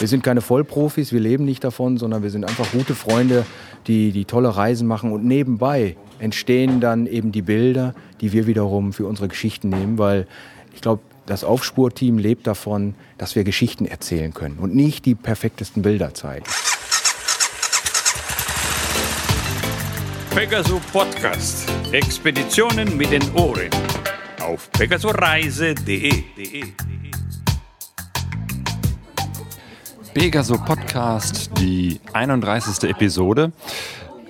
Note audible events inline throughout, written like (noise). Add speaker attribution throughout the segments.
Speaker 1: Wir sind keine Vollprofis, wir leben nicht davon, sondern wir sind einfach gute Freunde, die, die tolle Reisen machen und nebenbei entstehen dann eben die Bilder, die wir wiederum für unsere Geschichten nehmen, weil ich glaube, das Aufspurteam lebt davon, dass wir Geschichten erzählen können und nicht die perfektesten Bilder zeigen.
Speaker 2: Pegaso Podcast. Expeditionen mit den Ohren. Auf pegasoreise.de.
Speaker 3: Pegaso Podcast, die 31. Episode.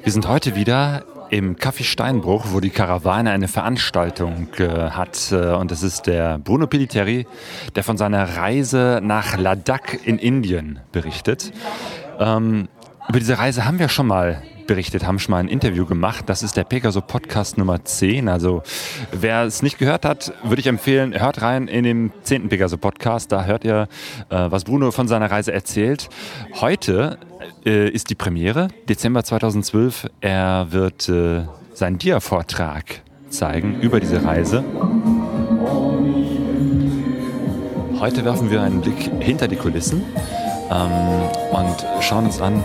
Speaker 3: Wir sind heute wieder im Café Steinbruch, wo die Karawane eine Veranstaltung äh, hat. Äh, und das ist der Bruno Piliteri, der von seiner Reise nach Ladakh in Indien berichtet. Ähm, über diese Reise haben wir schon mal berichtet, haben schon mal ein Interview gemacht. Das ist der Pegaso Podcast Nummer 10. Also wer es nicht gehört hat, würde ich empfehlen, hört rein in den 10. Pegaso Podcast. Da hört ihr, äh, was Bruno von seiner Reise erzählt. Heute äh, ist die Premiere, Dezember 2012. Er wird äh, seinen Dia-Vortrag zeigen über diese Reise. Heute werfen wir einen Blick hinter die Kulissen ähm, und schauen uns an,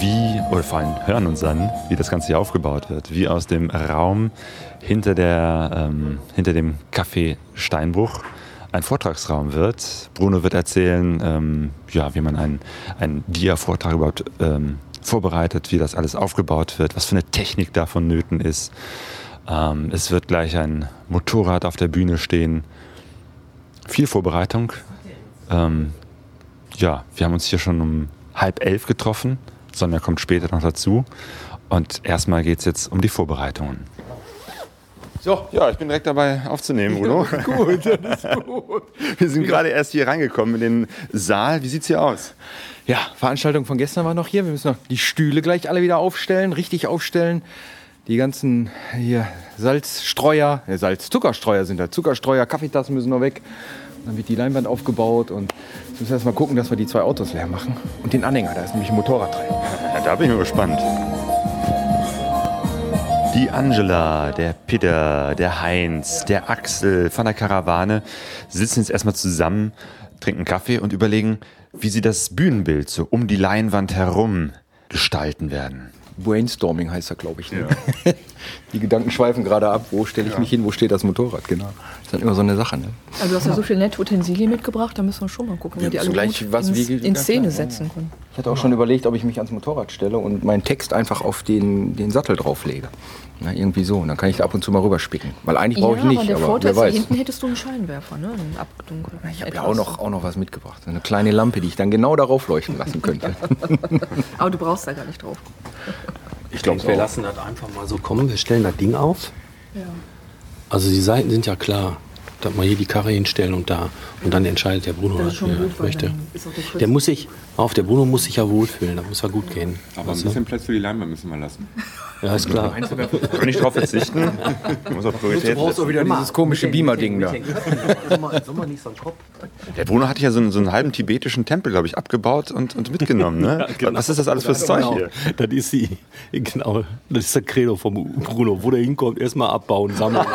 Speaker 3: wie, oder vor allem hören uns an, wie das Ganze hier aufgebaut wird. Wie aus dem Raum hinter, der, ähm, hinter dem Café Steinbruch ein Vortragsraum wird. Bruno wird erzählen, ähm, ja, wie man einen, einen Dia-Vortrag überhaupt ähm, vorbereitet, wie das alles aufgebaut wird, was für eine Technik davon nöten ist. Ähm, es wird gleich ein Motorrad auf der Bühne stehen. Viel Vorbereitung. Ähm, ja, wir haben uns hier schon um halb elf getroffen. Sonja kommt später noch dazu. Und erstmal geht es jetzt um die Vorbereitungen. So, ja, ich bin direkt dabei aufzunehmen, Bruno. (laughs) Ja, gut, das ist gut. Wir sind gerade erst hier reingekommen in den Saal. Wie sieht es hier aus?
Speaker 1: Ja, Veranstaltung von gestern war noch hier. Wir müssen noch die Stühle gleich alle wieder aufstellen, richtig aufstellen. Die ganzen hier Salzstreuer, äh, Salzzuckerstreuer sind da. Zuckerstreuer, Kaffeetassen müssen noch weg. Dann wird die Leinwand aufgebaut und jetzt müssen wir erstmal gucken, dass wir die zwei Autos leer machen. Und den Anhänger, da ist nämlich ein Motorrad drin.
Speaker 3: Ja, da bin ich mal gespannt. Die Angela, der Peter, der Heinz, der Axel von der Karawane sitzen jetzt erstmal zusammen, trinken Kaffee und überlegen, wie sie das Bühnenbild so um die Leinwand herum gestalten werden.
Speaker 1: Brainstorming heißt er, glaube ich. Ne? Ja. (laughs) Die Gedanken schweifen gerade ab. Wo stelle ich ja. mich hin? Wo steht das Motorrad? Genau. Das ist dann immer so eine Sache. Ne?
Speaker 4: Also du hast ja so viele nette Utensilien mitgebracht, da müssen wir schon mal gucken, wie die alle
Speaker 1: gleich
Speaker 4: gut
Speaker 1: was
Speaker 4: in, in Szene setzen können.
Speaker 1: Ich hatte auch schon überlegt, ob ich mich ans Motorrad stelle und meinen Text einfach auf den, den Sattel drauflege. Na, irgendwie so. Und dann kann ich da ab und zu mal rüberspicken. Weil eigentlich brauche ich nicht. Aber der aber Vorteil wer weiß.
Speaker 4: hinten hättest du einen Scheinwerfer, ne? Einen
Speaker 1: Ich habe ja auch noch, auch noch was mitgebracht. Eine kleine Lampe, die ich dann genau darauf leuchten lassen könnte. (laughs)
Speaker 4: aber du brauchst da gar nicht drauf. (laughs)
Speaker 5: Ich glaube, wir lassen das einfach mal so kommen. Wir stellen das Ding auf. Ja. Also die Seiten sind ja klar dass wir hier die Karre hinstellen und da. Und dann entscheidet der Bruno, was er möchte. Der, der muss sich, auf der Bruno muss sich ja wohlfühlen, da muss er gut gehen.
Speaker 3: Aber ein bisschen Platz für die Leinwand müssen wir lassen. (laughs)
Speaker 5: Ja, ist klar.
Speaker 3: Kann nicht drauf verzichten. (laughs)
Speaker 1: muss auch Priorität Du brauchst auch wieder dieses komische Beamer-Ding da.
Speaker 3: Der Bruno hat ja so einen, so einen halben tibetischen Tempel, glaube ich, abgebaut und, und mitgenommen. Ne? (laughs) ja, genau. Was ist das alles fürs Zeug genau. hier?
Speaker 5: Das ist, die, genau, das ist der Credo vom Bruno. Wo der hinkommt, erstmal abbauen, sammeln.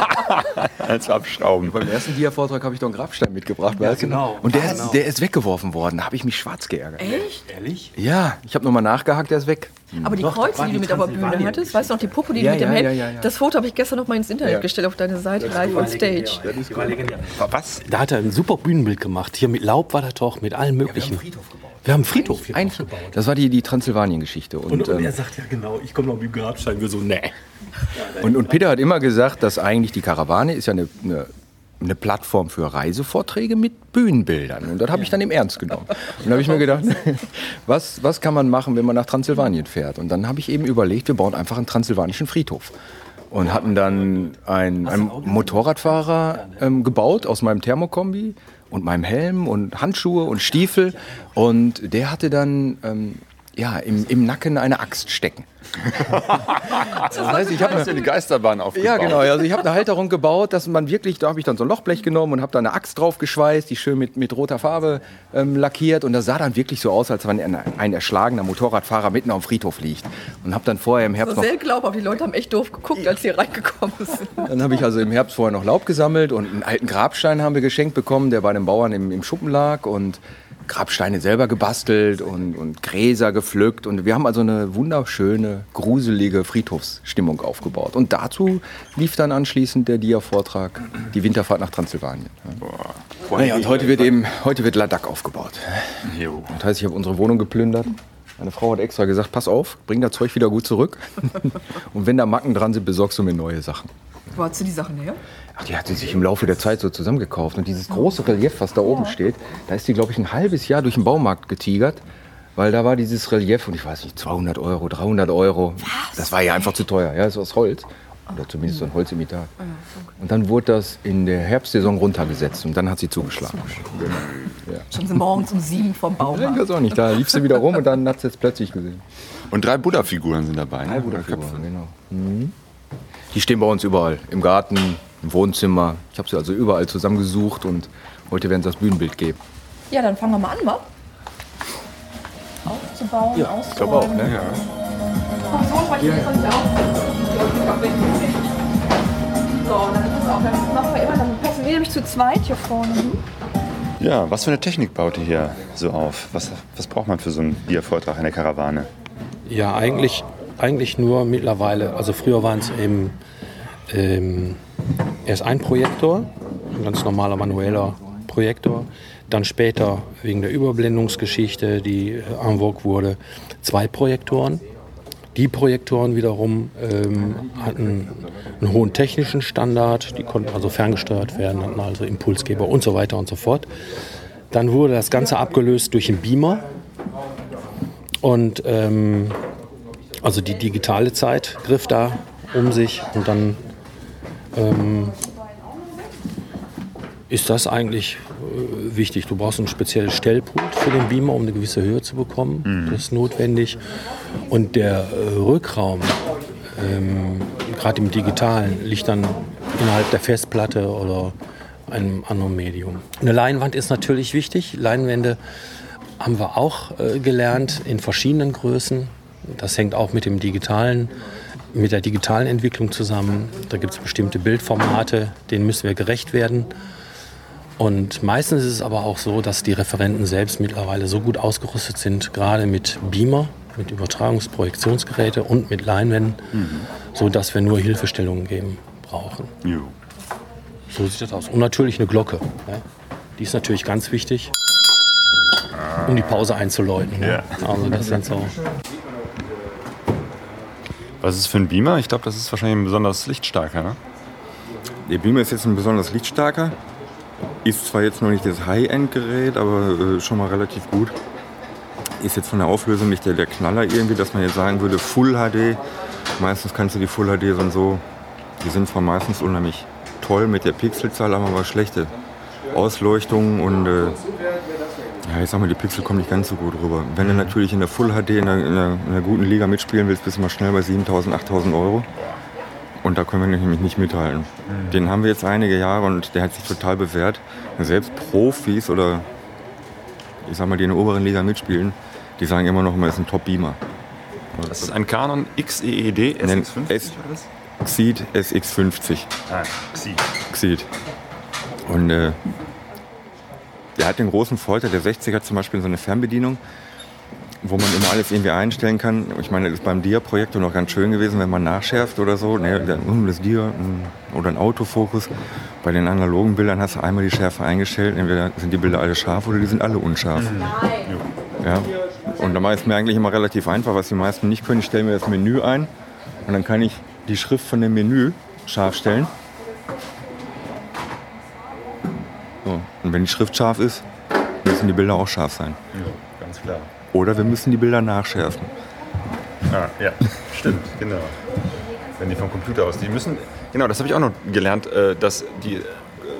Speaker 3: Als abschrauben.
Speaker 1: Ersten Dia-Vortrag habe ich doch einen Grabstein mitgebracht. Ja, genau. Und der, genau. Ist, der ist weggeworfen worden. Da habe ich mich schwarz geärgert.
Speaker 4: Echt?
Speaker 1: Ehrlich? Ja, ich habe nochmal nachgehakt, der ist weg.
Speaker 4: Aber die Doch, Kreuze, die du mit auf der Bühne hattest, weißt du noch, die Puppe, die ja, du mit dem ja, Hemd, ja, das Foto habe ich gestern noch mal ins Internet gestellt auf deine Seite, live on stage.
Speaker 5: Was? Da hat er ein super Bühnenbild gemacht. Hier mit Laub war das doch, mit allem möglichen. wir haben einen Friedhof gebaut. Wir haben einen Friedhof
Speaker 1: hier aufgebaut. Das war die, die Transsilvanien-Geschichte.
Speaker 5: Und, und, und ähm, er sagt ja genau, ich komme noch mit dem Grabstein. Wir so, nee.
Speaker 1: Und, und Peter hat immer gesagt, dass eigentlich die Karawane ist ja eine, eine eine Plattform für Reisevorträge mit Bühnenbildern. Und das habe ich dann im Ernst genommen. Und dann habe ich mir gedacht, (laughs) was, was kann man machen, wenn man nach Transsilvanien fährt? Und dann habe ich eben überlegt, wir bauen einfach einen transsilvanischen Friedhof. Und hatten dann einen, einen Motorradfahrer ähm, gebaut aus meinem Thermokombi und meinem Helm und Handschuhe und Stiefel. Und der hatte dann ähm, ja, im, im Nacken eine Axt stecken.
Speaker 3: das heißt, ich habe eine Geisterbahn aufgebaut.
Speaker 1: Ja, genau. Also ich habe eine Halterung gebaut, dass man wirklich, da habe ich dann so ein Lochblech genommen und habe da eine Axt drauf geschweißt, die schön mit, mit roter Farbe ähm, lackiert und das sah dann wirklich so aus, als wenn ein, ein erschlagener Motorradfahrer mitten auf dem Friedhof liegt. Und habe dann vorher im Herbst
Speaker 4: so sehr glaubhaft, die Leute haben echt doof geguckt, als sie reingekommen sind.
Speaker 1: Dann habe ich also im Herbst vorher noch Laub gesammelt und einen alten Grabstein haben wir geschenkt bekommen, der bei einem Bauern im, im Schuppen lag und
Speaker 6: Grabsteine selber gebastelt und, und Gräser gepflückt. Und wir haben also eine wunderschöne, gruselige Friedhofsstimmung aufgebaut. Und dazu lief dann anschließend der Dia-Vortrag, die Winterfahrt nach Transsilvanien. Boah, naja, und heute wird eben, heute wird Ladakh aufgebaut. Jo. Das heißt, ich habe unsere Wohnung geplündert. Meine Frau hat extra gesagt, pass auf, bring das Zeug wieder gut zurück. (laughs) und wenn da Macken dran sind, besorgst du mir neue Sachen.
Speaker 4: Wo hast du die Sachen her?
Speaker 6: Ach, die hat sie sich im Laufe der Zeit so zusammengekauft. Und dieses große Relief, was da oben steht, da ist die, glaube ich, ein halbes Jahr durch den Baumarkt getigert. Weil da war dieses Relief und ich weiß nicht, 200 Euro, 300 Euro. Was? Das war ja einfach zu teuer. Ja, das ist aus Holz. Oder zumindest so ein Holzimitat. Ah, und dann wurde das in der Herbstsaison runtergesetzt und dann hat sie zugeschlagen.
Speaker 4: Ja. Schon so morgens um sieben vom Baumarkt.
Speaker 6: Ich weiß auch nicht. Da lief sie wieder rum und dann hat sie es plötzlich gesehen.
Speaker 3: Und drei Buddha-Figuren sind dabei.
Speaker 6: Drei Buddha-Figuren, genau. Mhm. Die stehen bei uns überall. Im Garten, im Wohnzimmer. Ich habe sie also überall zusammengesucht und heute werden sie das Bühnenbild geben.
Speaker 4: Ja, dann fangen wir mal an, wa? Aufzubauen, ja, auszuräumen. Ich glaube auch, ne? Ja. So, auch. So, dann ist es auch. Dann machen wir immer, dann passen wir nämlich zu zweit hier vorne.
Speaker 3: Ja, was für eine Technik baut ihr hier so auf? Was, was braucht man für so einen Biervortrag in der Karawane?
Speaker 5: Ja, eigentlich, eigentlich nur mittlerweile. Also früher waren es eben ähm, erst ein Projektor, ein ganz normaler manueller Projektor. Dann später wegen der Überblendungsgeschichte, die äh, en vogue wurde, zwei Projektoren. Die Projektoren wiederum ähm, hatten einen hohen technischen Standard, die konnten also ferngesteuert werden, hatten also Impulsgeber und so weiter und so fort. Dann wurde das Ganze abgelöst durch einen Beamer. Und ähm, also die digitale Zeit griff da um sich und dann ähm, ist das eigentlich äh, wichtig. Du brauchst ein spezielles Stellpult für den Beamer, um eine gewisse Höhe zu bekommen. Mhm. Das ist notwendig. Und der äh, Rückraum, ähm, gerade im Digitalen, liegt dann innerhalb der Festplatte oder einem anderen Medium. Eine Leinwand ist natürlich wichtig. Leinwände haben wir auch äh, gelernt in verschiedenen Größen. Das hängt auch mit dem digitalen mit der digitalen Entwicklung zusammen. Da gibt es bestimmte Bildformate, denen müssen wir gerecht werden. Und meistens ist es aber auch so, dass die Referenten selbst mittlerweile so gut ausgerüstet sind, gerade mit Beamer, mit Übertragungsprojektionsgeräte und mit Leinwänden, mhm. so dass wir nur Hilfestellungen geben brauchen. Jo. So sieht das aus. Und natürlich eine Glocke. Ja. Die ist natürlich ganz wichtig, um die Pause einzuläuten. Ne? Ja. Also das sind so
Speaker 3: was ist es für ein Beamer? Ich glaube, das ist wahrscheinlich ein besonders lichtstarker, ne?
Speaker 6: Der Beamer ist jetzt ein besonders lichtstarker. Ist zwar jetzt noch nicht das High-End-Gerät, aber äh, schon mal relativ gut. Ist jetzt von der Auflösung nicht der, der Knaller irgendwie, dass man jetzt sagen würde, Full HD. Meistens kannst du die Full HD dann so, die sind zwar meistens unheimlich toll mit der Pixelzahl, aber schlechte Ausleuchtung und äh, ja, ich sag mal, die Pixel kommen nicht ganz so gut rüber. Wenn du natürlich in der Full HD in einer, in einer, in einer guten Liga mitspielen willst, bist du mal schnell bei 7.000, 8.000 Euro. Und da können wir nämlich nicht mithalten. Mhm. Den haben wir jetzt einige Jahre und der hat sich total bewährt. Selbst Profis oder ich sag mal, die in der oberen Liga mitspielen, die sagen immer noch, man ist ein Top-Beamer.
Speaker 3: Das ist ein Canon XEED SX50
Speaker 6: Xeed SX50. Ah, Xeed. Xeed. Und äh, der hat den großen Vorteil, der 60er zum Beispiel so eine Fernbedienung, wo man immer alles irgendwie einstellen kann. Ich meine, das ist beim Dia-Projektor noch ganz schön gewesen, wenn man nachschärft oder so. Ne, das Dia oder ein Autofokus. Bei den analogen Bildern hast du einmal die Schärfe eingestellt. Entweder sind die Bilder alle scharf oder die sind alle unscharf. Mhm. Ja. Und da ist es mir eigentlich immer relativ einfach, was die meisten nicht können. Ich stelle mir das Menü ein und dann kann ich die Schrift von dem Menü scharf stellen. So. Und wenn die Schrift scharf ist, müssen die Bilder auch scharf sein.
Speaker 3: Ja, ganz klar.
Speaker 6: Oder wir müssen die Bilder nachschärfen.
Speaker 3: Ah, ja, stimmt, genau. Wenn die vom Computer aus, die müssen, genau, das habe ich auch noch gelernt, äh, dass die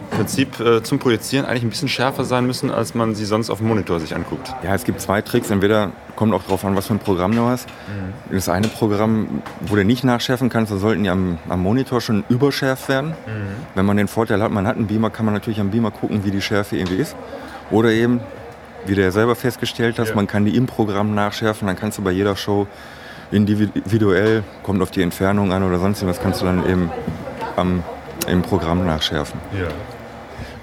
Speaker 3: Prinzip äh, zum Projizieren eigentlich ein bisschen schärfer sein müssen, als man sie sonst auf dem Monitor sich anguckt.
Speaker 6: Ja, es gibt zwei Tricks. Entweder kommt auch darauf an, was für ein Programm du hast. Mhm. Das eine Programm, wo du nicht nachschärfen kannst, da sollten die am, am Monitor schon überschärft werden. Mhm. Wenn man den Vorteil hat, man hat einen Beamer, kann man natürlich am Beamer gucken, wie die Schärfe irgendwie ist. Oder eben, wie du ja selber festgestellt hast, ja. man kann die im Programm nachschärfen. Dann kannst du bei jeder Show individuell, kommt auf die Entfernung an oder sonst was, kannst du dann eben am, im Programm nachschärfen. Ja.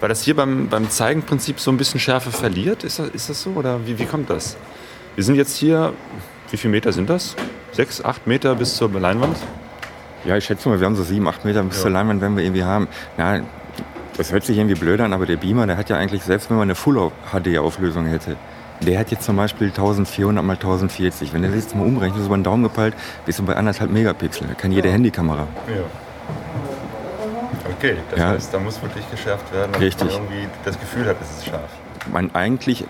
Speaker 3: Weil das hier beim, beim Zeigenprinzip so ein bisschen Schärfe verliert? Ist das, ist das so oder wie, wie kommt das? Wir sind jetzt hier, wie viele Meter sind das? Sechs, acht Meter bis zur Leinwand?
Speaker 6: Ja, ich schätze mal, wir haben so sieben, acht Meter bis ja. zur Leinwand, wenn wir irgendwie haben. Na, das hört sich irgendwie blöd an, aber der Beamer, der hat ja eigentlich, selbst wenn man eine Full-HD-Auflösung hätte, der hat jetzt zum Beispiel 1400 mal 1040. Wenn der sich jetzt mal umrechnet, so über den Daumen gepeilt, bist du bei anderthalb Megapixel. Da kann jede ja. Handykamera. Ja.
Speaker 3: Okay, das ja. heißt, da muss wirklich geschärft werden, damit
Speaker 6: Richtig.
Speaker 3: man irgendwie das Gefühl hat, es ist scharf.
Speaker 6: Man eigentlich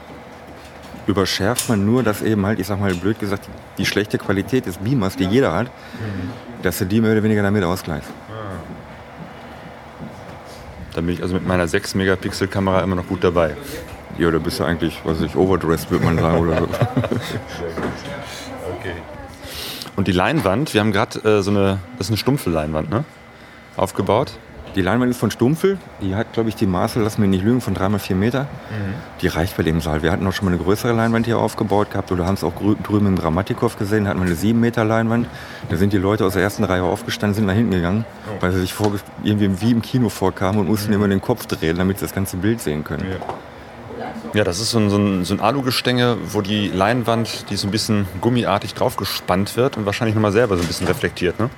Speaker 6: überschärft man nur, dass eben halt, ich sag mal blöd gesagt, die schlechte Qualität des Beamers, die jeder hat, mhm. dass du die mehr oder weniger damit ausgleichst. Ah.
Speaker 3: Da bin ich also mit meiner 6 Megapixel Kamera immer noch gut dabei.
Speaker 6: Ja, da bist du eigentlich, was weiß ich, overdressed, würde man sagen. Oder so. (laughs)
Speaker 3: okay. Und die Leinwand, wir haben gerade äh, so eine, das ist eine stumpfe Leinwand, ne? Aufgebaut.
Speaker 6: Die Leinwand ist von Stumpfel. Die hat, glaube ich, die Maße, lass mich nicht lügen, von 3 mal 4 Meter. Mhm. Die reicht bei dem Saal. Wir hatten auch schon mal eine größere Leinwand hier aufgebaut gehabt. Oder haben es auch drüben im Dramatikow gesehen. Da hatten wir eine 7 Meter Leinwand. Da sind die Leute aus der ersten Reihe aufgestanden, sind nach hinten gegangen, oh. weil sie sich irgendwie wie im Kino vorkamen und mussten mhm. immer den Kopf drehen, damit sie das ganze Bild sehen können. Ja.
Speaker 3: Ja, das ist so ein, so ein, so ein Alugestänge, wo die Leinwand, die so ein bisschen gummiartig draufgespannt wird und wahrscheinlich nochmal selber so ein bisschen reflektiert, ne?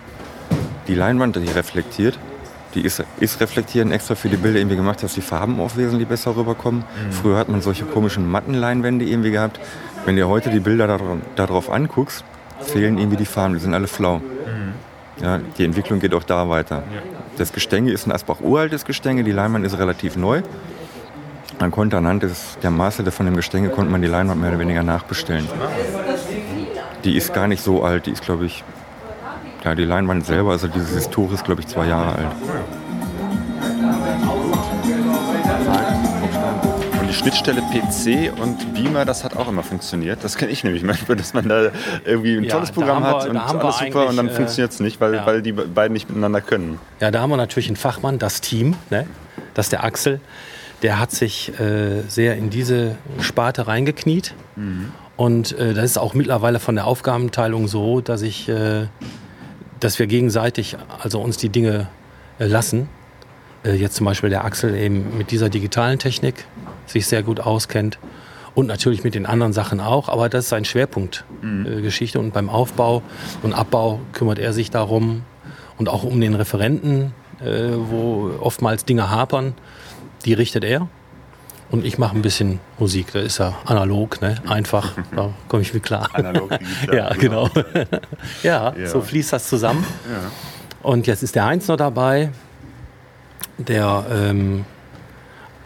Speaker 6: Die Leinwand, die reflektiert, die ist, ist reflektieren extra für die Bilder irgendwie gemacht, dass die Farben auch wesentlich besser rüberkommen. Mhm. Früher hat man solche komischen Mattenleinwände irgendwie gehabt. Wenn du heute die Bilder darauf anguckst, fehlen irgendwie die Farben, die sind alle flau. Mhm. Ja, die Entwicklung geht auch da weiter. Ja. Das Gestänge ist ein Asbach uraltes Gestänge, die Leinwand ist relativ neu. Man konnte anhand des, der Maße von dem Gestänge konnte man die Leinwand mehr oder weniger nachbestellen. Die ist gar nicht so alt, die ist glaube ich ja, die Leinwand selber, also dieses Historie ist, glaube ich, zwei Jahre alt.
Speaker 3: Und die Schnittstelle PC und Beamer, das hat auch immer funktioniert. Das kenne ich nämlich manchmal, dass man da irgendwie ein tolles ja, Programm hat und alles super und dann äh, funktioniert es nicht, weil, ja. weil die beiden nicht miteinander können.
Speaker 5: Ja, da haben wir natürlich einen Fachmann, das Team, ne? das ist der Axel. Der hat sich äh, sehr in diese Sparte reingekniet. Mhm. Und äh, das ist auch mittlerweile von der Aufgabenteilung so, dass ich äh, dass wir gegenseitig also uns die Dinge äh, lassen. Äh, jetzt zum Beispiel der Axel eben mit dieser digitalen Technik sich sehr gut auskennt und natürlich mit den anderen Sachen auch, aber das ist sein Schwerpunktgeschichte mhm. äh, und beim Aufbau und Abbau kümmert er sich darum und auch um den Referenten, wo oftmals Dinge hapern, die richtet er und ich mache ein bisschen Musik. Da ist ja analog, ne? einfach. (laughs) Da komme ich mit klar. Analog, digital. (laughs) ja, genau. (laughs) ja, ja, so fließt das zusammen. Ja. Und jetzt ist der Heinz noch dabei, der ähm,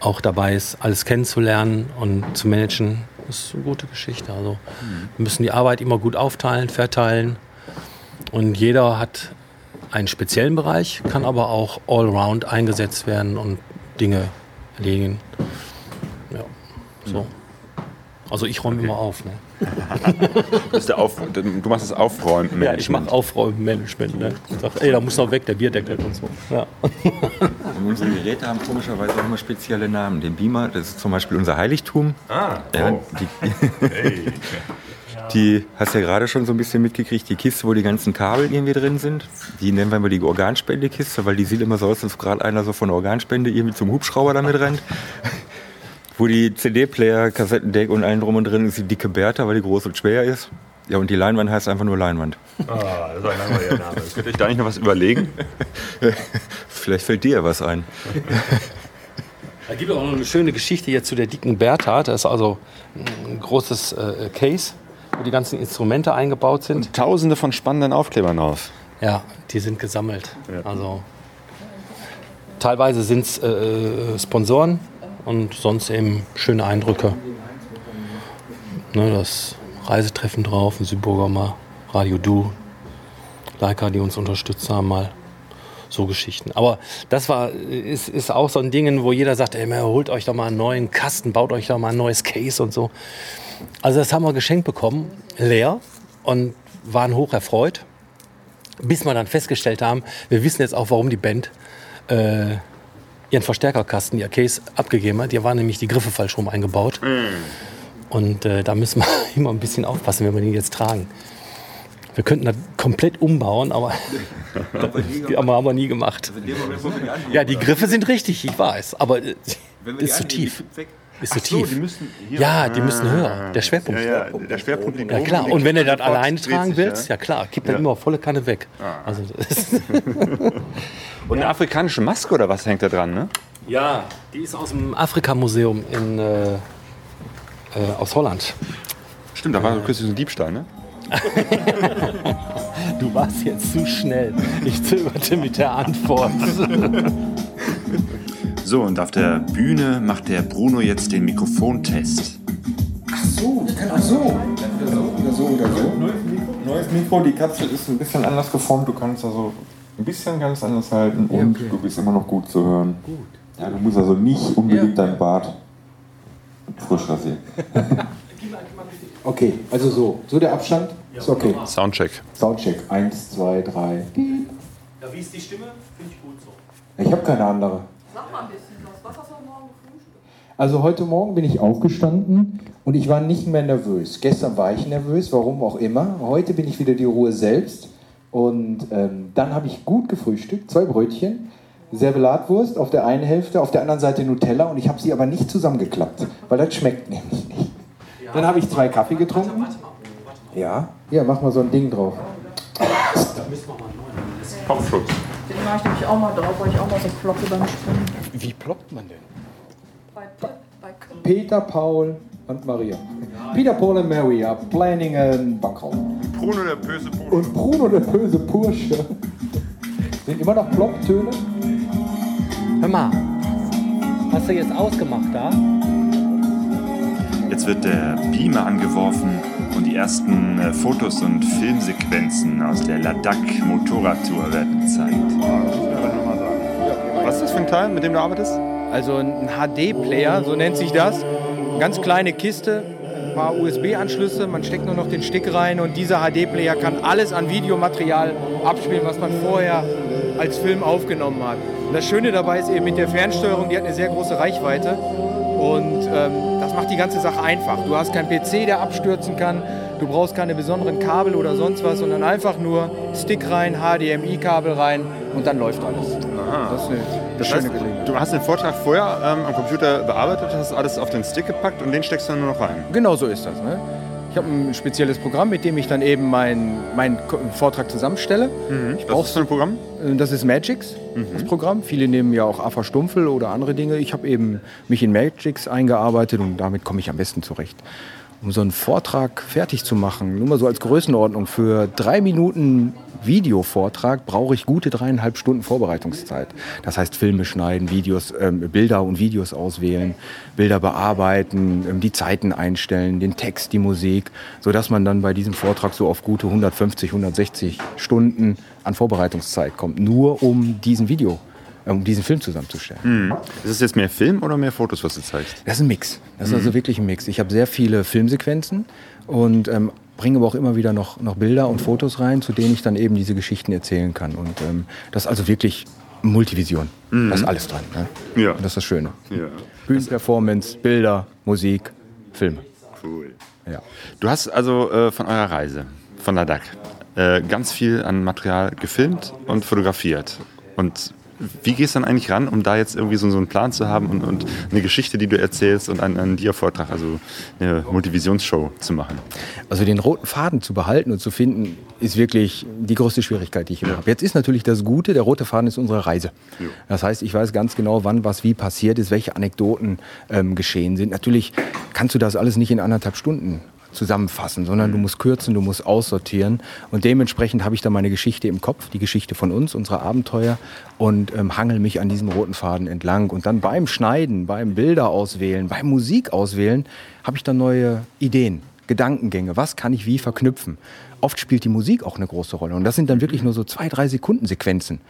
Speaker 5: auch dabei ist, alles kennenzulernen und zu managen. Das ist eine gute Geschichte. Also mhm. wir müssen die Arbeit immer gut aufteilen, verteilen. Und jeder hat einen speziellen Bereich, kann aber auch allround eingesetzt werden und Dinge erledigen. So. Also ich räume okay. immer auf. Ne? (laughs)
Speaker 3: Auf, du machst das Aufräumen.
Speaker 5: Ja, ich mache Aufräumen-Management. Ne? Ich sag, ey, da muss noch weg, der Bierdeckel und so. Ja. (laughs)
Speaker 6: Und unsere Geräte haben komischerweise auch immer spezielle Namen. Den Beamer, das ist zum Beispiel unser Heiligtum. Ah, ja, oh. die, (laughs) hey. die hast du ja gerade schon so ein bisschen mitgekriegt, die Kiste, wo die ganzen Kabel irgendwie drin sind. Die nennen wir mal die Organspendekiste, weil die sieht immer so aus, als gerade einer so von der Organspende irgendwie zum Hubschrauber damit rennt wo die CD-Player, Kassettendeck und allen drum und drin ist die dicke Bertha, weil die groß und schwer ist. Ja, und die Leinwand heißt einfach nur Leinwand.
Speaker 3: Ah, das ist ein langweiliger Name. (laughs) Könnt ihr euch da nicht noch was überlegen? (laughs)
Speaker 6: Vielleicht fällt dir ja was ein.
Speaker 5: Da gibt es auch noch eine schöne Geschichte jetzt zu der dicken Bertha. Das ist also ein großes äh, Case, wo die ganzen Instrumente eingebaut sind. Und
Speaker 3: tausende von spannenden Aufklebern drauf.
Speaker 5: Ja, die sind gesammelt. Ja. Also teilweise sind es äh, äh, Sponsoren, und sonst eben schöne Eindrücke. Ne, das Reisetreffen drauf, ein Südburger mal, Radio Du, Leica, die uns unterstützt haben, mal so Geschichten. Aber das war, ist, ist auch so ein Ding, wo jeder sagt, ey, holt euch doch mal einen neuen Kasten, baut euch doch mal ein neues Case und so. Also das haben wir geschenkt bekommen, leer und waren hoch erfreut, bis wir dann festgestellt haben, wir wissen jetzt auch, warum die Band äh, ihren Verstärkerkasten, ihr Case abgegeben hat. Hier waren nämlich die Griffe falsch rum eingebaut. Mm. Und äh, da müssen wir (laughs) immer ein bisschen aufpassen, wenn wir den jetzt tragen. Wir könnten das komplett umbauen, aber (laughs) haben wir nie gemacht. Ja, die Griffe sind richtig, ich weiß. Aber äh, ist zu tief. Ist zu tief. Die müssen ja, die müssen höher. Der Schwerpunkt.
Speaker 3: Ja, ja, der Schwerpunkt liegt
Speaker 5: Ja klar, und wenn du das alleine tragen willst, ja klar, kipp dann immer volle Kanne weg.
Speaker 3: Ah. Also (laughs) und eine afrikanische Maske oder was hängt da dran, ne?
Speaker 5: Ja, die ist aus dem Afrika-Museum in, äh, äh, aus Holland.
Speaker 3: Stimmt, da war so kürzlich so ein Diebstahl, ne? (laughs)
Speaker 5: du warst jetzt zu schnell. Ich zögerte mit der Antwort. (laughs)
Speaker 3: so, und auf der Bühne macht der Bruno jetzt den Mikrofontest.
Speaker 1: Ach so, ich kann auch so. Oder so oder so oder so.
Speaker 6: Neues Mikro, die Kapsel ist ein bisschen anders geformt. Du kannst also ein bisschen ganz anders halten und okay. du bist immer noch gut zu hören. Gut. Ja, du musst also nicht unbedingt ja. dein Bart frisch rasieren. (laughs)
Speaker 1: okay, also so. So der Abstand? Ja, ist okay.
Speaker 3: Soundcheck.
Speaker 1: Soundcheck. Eins, zwei, drei.
Speaker 5: Ja, wie ist die Stimme? Finde ich gut so.
Speaker 1: Ich habe keine andere.
Speaker 4: Sag mal ein bisschen was. Was hast du heute Morgen gefrühstückt?
Speaker 1: Also heute Morgen bin ich aufgestanden und ich war nicht mehr nervös. Gestern war ich nervös, warum auch immer. Heute bin ich wieder die Ruhe selbst. Und ähm, dann habe ich gut gefrühstückt, zwei Brötchen, Servelatwurst auf der einen Hälfte, auf der anderen Seite Nutella und ich habe sie aber nicht zusammengeklappt, weil das schmeckt nämlich nicht. Dann habe ich zwei Kaffee getrunken. Warte, warte mal, warte mal. Ja, ja, mach mal so ein Ding drauf. Da müssen wir mal
Speaker 3: neu. Kopfschutz.
Speaker 4: Den mache ich nämlich auch mal drauf, weil ich auch mal so ploppe beim Springen.
Speaker 1: Wie ploppt man denn?
Speaker 4: Bei, bei, bei
Speaker 1: Peter, Paul und Maria. Peter, Paul und Mary are planning a Bankraub.
Speaker 3: Bruno der böse Bursche.
Speaker 1: Und Bruno der böse Bursche. Sind immer noch Plopptöne?
Speaker 5: Hör mal, hast du jetzt ausgemacht da?
Speaker 3: Jetzt wird der Beamer angeworfen und die ersten äh, Fotos und Filmsequenzen aus der Ladakh Motorradtour werden gezeigt. Was ist das für ein Teil, mit dem du arbeitest?
Speaker 1: Also ein HD-Player, so nennt sich das. Eine ganz kleine Kiste, ein paar USB-Anschlüsse, man steckt nur noch den Stick rein und dieser HD-Player kann alles an Videomaterial abspielen, was man vorher als Film aufgenommen hat. Und das Schöne dabei ist eben mit der Fernsteuerung, die hat eine sehr große Reichweite und ähm, macht die ganze Sache einfach. Du hast keinen PC, der abstürzen kann, du brauchst keine besonderen Kabel oder sonst was, sondern einfach nur Stick rein, HDMI-Kabel rein und dann läuft alles.
Speaker 3: Aha. Das ist eine, das heißt, du hast den Vortrag vorher ähm, am Computer bearbeitet, hast alles auf den Stick gepackt und den steckst du dann nur noch rein.
Speaker 1: Genau so ist das. Ne? Ich habe ein spezielles Programm, mit dem ich dann eben meinen mein Vortrag zusammenstelle.
Speaker 3: Mhm. Ich Was ist für ein Programm?
Speaker 1: Äh, das ist Magix, mhm. das Programm. Viele nehmen ja auch AFA Stumpfel oder andere Dinge. Ich habe eben mich in Magix eingearbeitet und damit komme ich am besten zurecht um so einen Vortrag fertig zu machen, nur mal so als Größenordnung, für drei Minuten Videovortrag brauche ich gute dreieinhalb Stunden Vorbereitungszeit. Das heißt Filme schneiden, Videos, äh, Bilder und Videos auswählen, Bilder bearbeiten, äh, die Zeiten einstellen, den Text, die Musik, sodass man dann bei diesem Vortrag so auf gute 150, 160 Stunden an Vorbereitungszeit kommt, nur um diesen Video um diesen Film zusammenzustellen.
Speaker 3: Mhm. Ist es jetzt mehr Film oder mehr Fotos, was du zeigst?
Speaker 1: Das ist ein Mix. Das ist mhm. also wirklich ein Mix. Ich habe sehr viele Filmsequenzen und ähm, bringe aber auch immer wieder noch, noch Bilder und Fotos rein, zu denen ich dann eben diese Geschichten erzählen kann. Und ähm, das ist also wirklich Multivision. Mhm. Da ist alles dran. Ne? Ja. Und das ist das Schöne. Ja. Bühnenperformance, Bilder, Musik, Filme.
Speaker 3: Cool. Ja. Du hast also äh, von eurer Reise, von der DAC, äh, ganz viel an Material gefilmt und fotografiert. Und wie gehst du dann eigentlich ran, um da jetzt irgendwie so, so einen Plan zu haben und, und, eine Geschichte, die du erzählst und einen, einen Dia-Vortrag, also eine Multivisionsshow zu machen?
Speaker 1: Also den roten Faden zu behalten und zu finden, ist wirklich die größte Schwierigkeit, die ich immer ja. habe. Jetzt ist natürlich das Gute, der rote Faden ist unsere Reise. Ja. Das heißt, ich weiß ganz genau, wann was wie passiert ist, welche Anekdoten ähm, geschehen sind. Natürlich kannst du das alles nicht in anderthalb Stunden zusammenfassen, sondern du musst kürzen, du musst aussortieren. Und dementsprechend habe ich da meine Geschichte im Kopf, die Geschichte von uns, unserer Abenteuer und ähm, hangel mich an diesem roten Faden entlang. Und dann beim Schneiden, beim Bilder auswählen, beim Musik auswählen, habe ich dann neue Ideen, Gedankengänge. Was kann ich wie verknüpfen? Oft spielt die Musik auch eine große Rolle. Und das sind dann wirklich nur so zwei, drei Sekunden Sequenzen.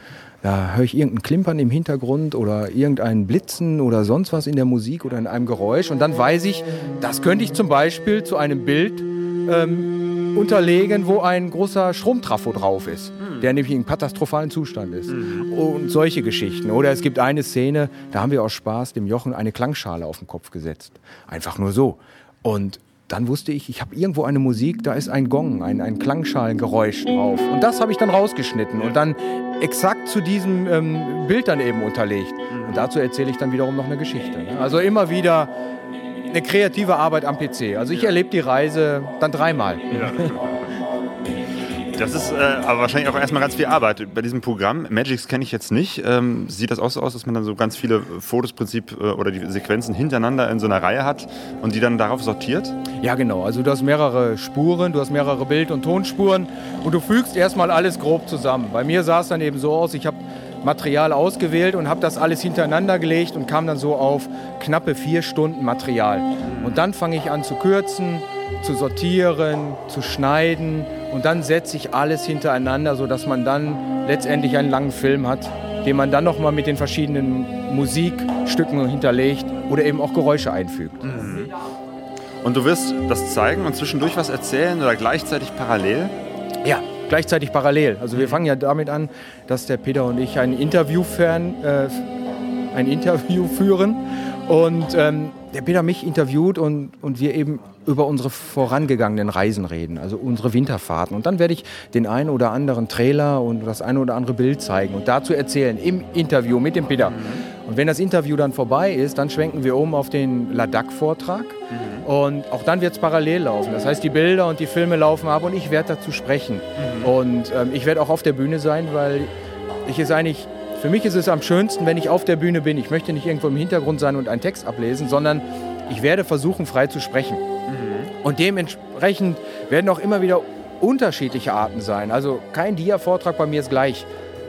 Speaker 1: Da höre ich irgendein Klimpern im Hintergrund oder irgendein Blitzen oder sonst was in der Musik oder in einem Geräusch. Und dann weiß ich, das könnte ich zum Beispiel zu einem Bild ähm, unterlegen, wo ein großer Stromtrafo drauf ist, der nämlich in katastrophalen Zustand ist. Und solche Geschichten. Oder es gibt eine Szene, da haben wir aus Spaß dem Jochen eine Klangschale auf den Kopf gesetzt. Einfach nur so. Und dann wusste ich, ich habe irgendwo eine Musik, da ist ein Gong, ein, ein Klangschalengeräusch drauf. Und das habe ich dann rausgeschnitten. Und dann exakt zu diesem ähm, Bild dann eben unterlegt. Und dazu erzähle ich dann wiederum noch eine Geschichte. Ne? Also immer wieder eine kreative Arbeit am PC. Also ich erlebe die Reise dann dreimal. Ja. (laughs)
Speaker 3: Das ist äh, aber wahrscheinlich auch erstmal ganz viel Arbeit. Bei diesem Programm, Magix kenne ich jetzt nicht, ähm, sieht das auch so aus, dass man dann so ganz viele Fotos Prinzip äh, oder die Sequenzen hintereinander in so einer Reihe hat und die dann darauf sortiert?
Speaker 1: Ja, genau. Also du hast mehrere Spuren, du hast mehrere Bild- und Tonspuren und du fügst erstmal alles grob zusammen. Bei mir sah es dann eben so aus, ich habe Material ausgewählt und habe das alles hintereinander gelegt und kam dann so auf knappe vier Stunden Material. Und dann fange ich an zu kürzen, zu sortieren, zu schneiden und dann setze ich alles hintereinander, sodass man dann letztendlich einen langen Film hat, den man dann nochmal mit den verschiedenen Musikstücken hinterlegt oder eben auch Geräusche einfügt. Mhm.
Speaker 3: Und du wirst das zeigen und zwischendurch was erzählen oder gleichzeitig parallel?
Speaker 1: Ja, gleichzeitig parallel. Also wir fangen ja damit an, dass der Peter und ich ein Interview, fern, äh, ein Interview führen und ähm, der Peter mich interviewt und, und wir eben über unsere vorangegangenen Reisen reden, also unsere Winterfahrten. Und dann werde ich den einen oder anderen Trailer und das eine oder andere Bild zeigen und dazu erzählen im Interview mit dem Peter. Und wenn das Interview dann vorbei ist, dann schwenken wir um auf den Ladakh-Vortrag. Mhm. Und auch dann wird es parallel laufen. Das heißt, die Bilder und die Filme laufen ab und ich werde dazu sprechen. Mhm. Und ähm, ich werde auch auf der Bühne sein, weil ich es eigentlich für mich ist es am schönsten, wenn ich auf der Bühne bin. Ich möchte nicht irgendwo im Hintergrund sein und einen Text ablesen, sondern ich werde versuchen, frei zu sprechen. Und dementsprechend werden auch immer wieder unterschiedliche Arten sein. Also kein Dia-Vortrag bei mir ist gleich.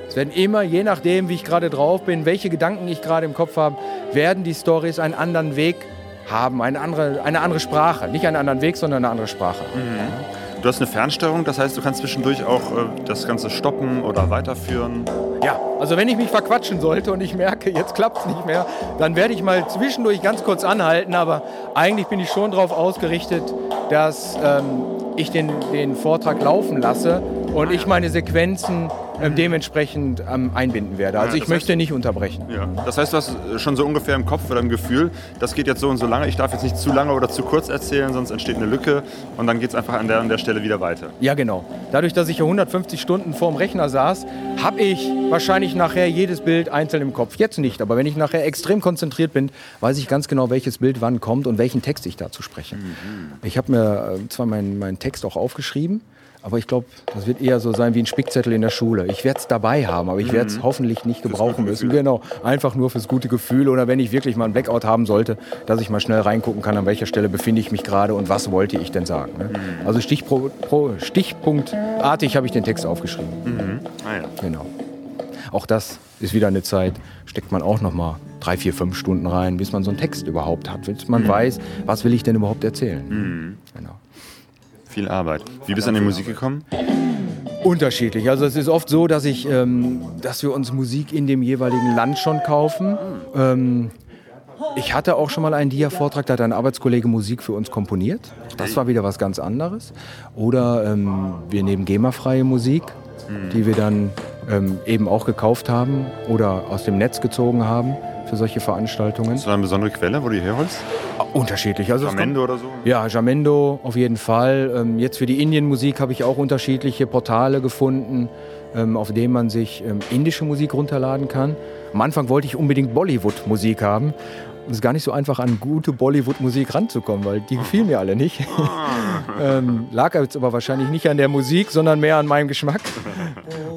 Speaker 1: Es werden immer, je nachdem, wie ich gerade drauf bin, welche Gedanken ich gerade im Kopf habe, werden die Stories einen anderen Weg haben, eine andere, eine andere Sprache. Nicht einen anderen Weg, sondern eine andere Sprache. Mhm.
Speaker 3: Du hast eine Fernsteuerung, das heißt, du kannst zwischendurch auch äh, das Ganze stoppen oder weiterführen.
Speaker 1: Ja, also wenn ich mich verquatschen sollte und ich merke, jetzt klappt es nicht mehr, dann werde ich mal zwischendurch ganz kurz anhalten, aber eigentlich bin ich schon darauf ausgerichtet, dass ähm, ich den, den Vortrag laufen lasse und ich meine Sequenzen ähm, dementsprechend ähm, einbinden werde. Also ja, ich möchte heißt, nicht unterbrechen.
Speaker 3: Ja. Das heißt, du hast schon so ungefähr im Kopf oder im Gefühl, das geht jetzt so und so lange, ich darf jetzt nicht zu lange oder zu kurz erzählen, sonst entsteht eine Lücke und dann geht es einfach an der, an der Stelle wieder weiter.
Speaker 1: Ja, genau. Dadurch, dass ich hier 150 Stunden vorm Rechner saß, habe ich wahrscheinlich nachher jedes Bild einzeln im Kopf. Jetzt nicht, aber wenn ich nachher extrem konzentriert bin, weiß ich ganz genau, welches Bild wann kommt und welchen Text ich dazu spreche. Mhm. Ich habe mir äh, zwar meinen, meinen Text auch aufgeschrieben, aber ich glaube, das wird eher so sein wie ein Spickzettel in der Schule. Ich werde es dabei haben, aber ich werde es mhm. hoffentlich nicht gebrauchen müssen. Genau, einfach nur fürs gute Gefühl oder wenn ich wirklich mal einen Blackout haben sollte, dass ich mal schnell reingucken kann, an welcher Stelle befinde ich mich gerade und was wollte ich denn sagen. Ne? Mhm. Also Stichpro, pro, stichpunktartig habe ich den Text aufgeschrieben. Mhm. Ah, ja. Genau. Auch das ist wieder eine Zeit, steckt man auch noch mal drei, vier, fünf Stunden rein, bis man so einen Text überhaupt hat, bis man mhm. weiß, was will ich denn überhaupt erzählen. Mhm. Genau
Speaker 3: viel Arbeit. Wie bist du an die Musik gekommen?
Speaker 1: Unterschiedlich. Also es ist oft so, dass ich, ähm, dass wir uns Musik in dem jeweiligen Land schon kaufen. Ähm, ich hatte auch schon mal einen Dia-Vortrag, da hat ein Arbeitskollege Musik für uns komponiert. Das war wieder was ganz anderes. Oder ähm, wir nehmen GEMA-freie Musik, die wir dann ähm, eben auch gekauft haben oder aus dem Netz gezogen haben für solche Veranstaltungen.
Speaker 3: Ist da eine besondere Quelle, wo du herholst?
Speaker 1: Unterschiedlich. Also
Speaker 3: Jamendo oder so?
Speaker 1: Ja, Jamendo auf jeden Fall. Ähm, jetzt für die Indienmusik habe ich auch unterschiedliche Portale gefunden, ähm, auf denen man sich ähm, indische Musik runterladen kann. Am Anfang wollte ich unbedingt Bollywood-Musik haben es ist gar nicht so einfach, an gute Bollywood-Musik ranzukommen, weil die gefielen mir alle nicht. (laughs) ähm, lag jetzt aber wahrscheinlich nicht an der Musik, sondern mehr an meinem Geschmack.